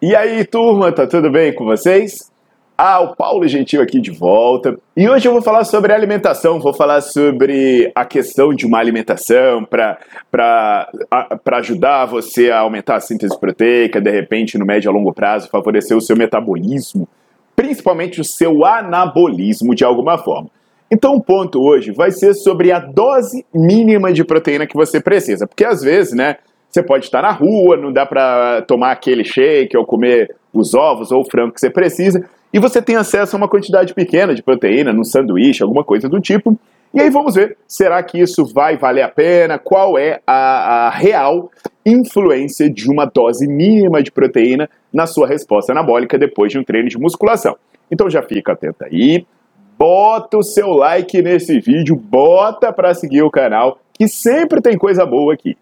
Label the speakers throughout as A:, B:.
A: E aí, turma, tá tudo bem com vocês? Ah, o Paulo Gentil aqui de volta. E hoje eu vou falar sobre alimentação, vou falar sobre a questão de uma alimentação para ajudar você a aumentar a síntese proteica, de repente, no médio a longo prazo, favorecer o seu metabolismo, principalmente o seu anabolismo de alguma forma. Então, o ponto hoje vai ser sobre a dose mínima de proteína que você precisa, porque às vezes, né, você pode estar na rua, não dá para tomar aquele shake ou comer os ovos ou o frango que você precisa, e você tem acesso a uma quantidade pequena de proteína num sanduíche, alguma coisa do tipo. E aí vamos ver, será que isso vai valer a pena? Qual é a, a real influência de uma dose mínima de proteína na sua resposta anabólica depois de um treino de musculação? Então já fica atento aí, bota o seu like nesse vídeo, bota para seguir o canal, que sempre tem coisa boa aqui.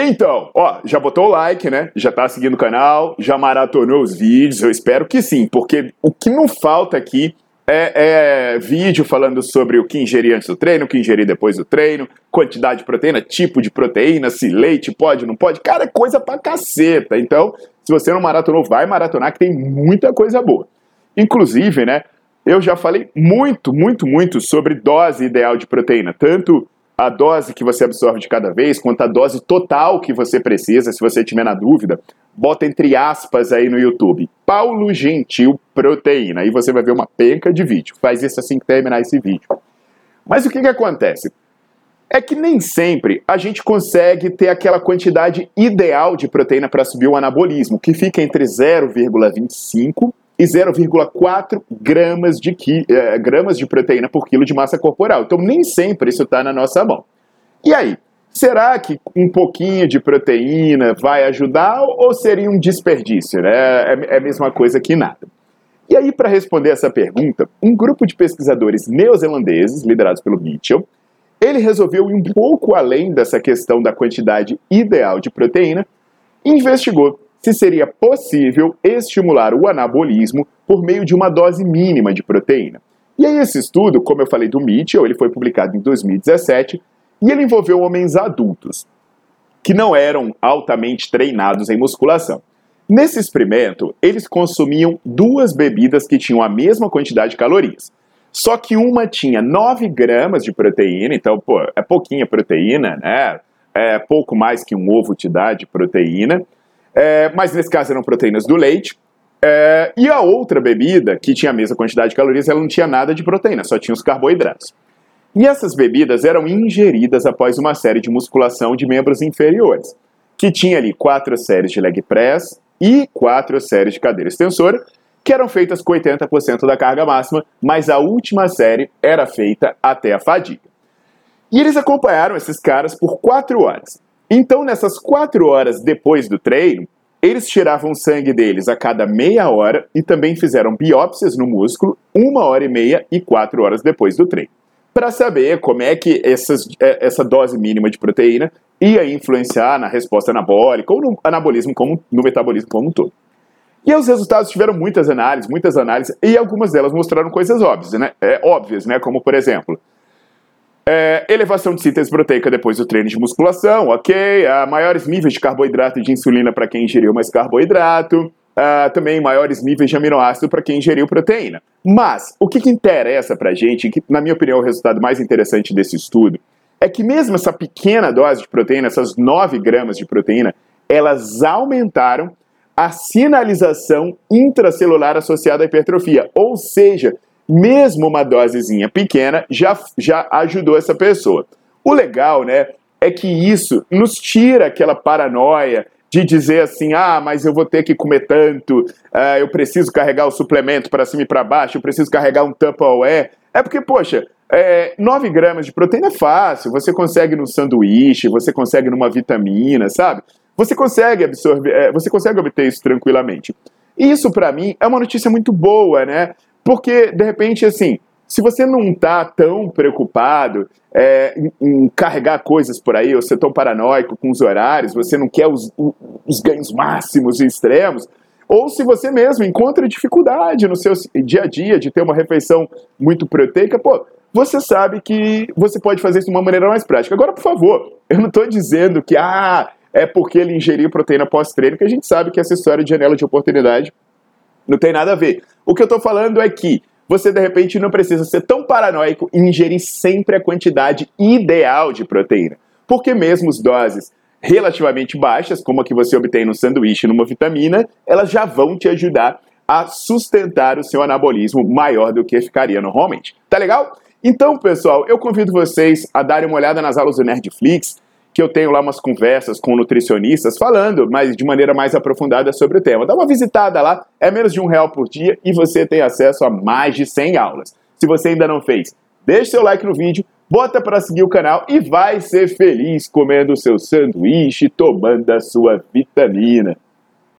A: Então, ó, já botou o like, né? Já tá seguindo o canal, já maratonou os vídeos, eu espero que sim, porque o que não falta aqui é, é, vídeo falando sobre o que ingerir antes do treino, o que ingerir depois do treino, quantidade de proteína, tipo de proteína, se leite pode, não pode. Cara, é coisa pra caceta. Então, se você não maratonou, vai maratonar que tem muita coisa boa. Inclusive, né, eu já falei muito, muito, muito sobre dose ideal de proteína, tanto a dose que você absorve de cada vez, quanto a dose total que você precisa, se você tiver na dúvida, bota entre aspas aí no YouTube, Paulo Gentil Proteína, aí você vai ver uma penca de vídeo. Faz isso assim que terminar esse vídeo. Mas o que, que acontece? É que nem sempre a gente consegue ter aquela quantidade ideal de proteína para subir o anabolismo, que fica entre 0,25 e 0,4 gramas de, eh, gramas de proteína por quilo de massa corporal. Então, nem sempre isso está na nossa mão. E aí, será que um pouquinho de proteína vai ajudar ou seria um desperdício? Né? É, é a mesma coisa que nada. E aí, para responder essa pergunta, um grupo de pesquisadores neozelandeses, liderados pelo Mitchell, ele resolveu ir um pouco além dessa questão da quantidade ideal de proteína e investigou se seria possível estimular o anabolismo por meio de uma dose mínima de proteína. E aí esse estudo, como eu falei do Mitchell, ele foi publicado em 2017 e ele envolveu homens adultos que não eram altamente treinados em musculação. Nesse experimento, eles consumiam duas bebidas que tinham a mesma quantidade de calorias. Só que uma tinha 9 gramas de proteína, então, pô, é pouquinha proteína, né? É pouco mais que um ovo te dá de proteína. É, mas nesse caso eram proteínas do leite. É, e a outra bebida, que tinha a mesma quantidade de calorias, ela não tinha nada de proteína, só tinha os carboidratos. E essas bebidas eram ingeridas após uma série de musculação de membros inferiores, que tinha ali quatro séries de leg press e quatro séries de cadeira extensora, que eram feitas com 80% da carga máxima, mas a última série era feita até a fadiga. E eles acompanharam esses caras por quatro horas. Então, nessas quatro horas depois do treino, eles tiravam sangue deles a cada meia hora e também fizeram biópsias no músculo uma hora e meia e quatro horas depois do treino, para saber como é que essas, é, essa dose mínima de proteína ia influenciar na resposta anabólica ou no anabolismo como no metabolismo como um todo. E os resultados tiveram muitas análises, muitas análises, e algumas delas mostraram coisas óbvias, né? É, óbvias, né? Como por exemplo, é, elevação de síntese proteica depois do treino de musculação, ok. Uh, maiores níveis de carboidrato e de insulina para quem ingeriu mais carboidrato. Uh, também maiores níveis de aminoácido para quem ingeriu proteína. Mas, o que, que interessa para a gente, que na minha opinião é o resultado mais interessante desse estudo, é que mesmo essa pequena dose de proteína, essas 9 gramas de proteína, elas aumentaram a sinalização intracelular associada à hipertrofia. Ou seja, mesmo uma dosezinha pequena já, já ajudou essa pessoa. O legal, né, é que isso nos tira aquela paranoia de dizer assim, ah, mas eu vou ter que comer tanto, uh, eu preciso carregar o suplemento para cima e para baixo, eu preciso carregar um Tupperware. É porque, poxa, é, 9 gramas de proteína é fácil, você consegue no sanduíche, você consegue numa vitamina, sabe? Você consegue absorver, é, você consegue obter isso tranquilamente. Isso para mim é uma notícia muito boa, né? Porque de repente assim, se você não está tão preocupado é, em, carregar coisas por aí, ou é tão paranoico com os horários, você não quer os, os ganhos máximos e extremos, ou se você mesmo encontra dificuldade no seu dia a dia de ter uma refeição muito proteica, pô, você sabe que você pode fazer isso de uma maneira mais prática. Agora, por favor, eu não estou dizendo que, ah, é porque ele ingeriu proteína pós-treino, que a gente sabe que essa história de janela de oportunidade não tem nada a ver. O que eu estou falando é que você de repente não precisa ser tão paranoico e ingerir sempre a quantidade ideal de proteína. Porque mesmo as doses relativamente baixas, como a que você obtém no sanduíche numa vitamina, elas já vão te ajudar a sustentar o seu anabolismo maior do que ficaria normalmente. Tá legal? Então, pessoal, eu convido vocês a darem uma olhada nas aulas do Nerdflix que eu tenho lá umas conversas com nutricionistas falando, mas de maneira mais aprofundada sobre o tema. Dá uma visitada lá, é menos de um real por dia e você tem acesso a mais de 100 aulas. Se você ainda não fez, deixe seu like no vídeo, bota para seguir o canal e vai ser feliz comendo seu sanduíche, tomando a sua vitamina.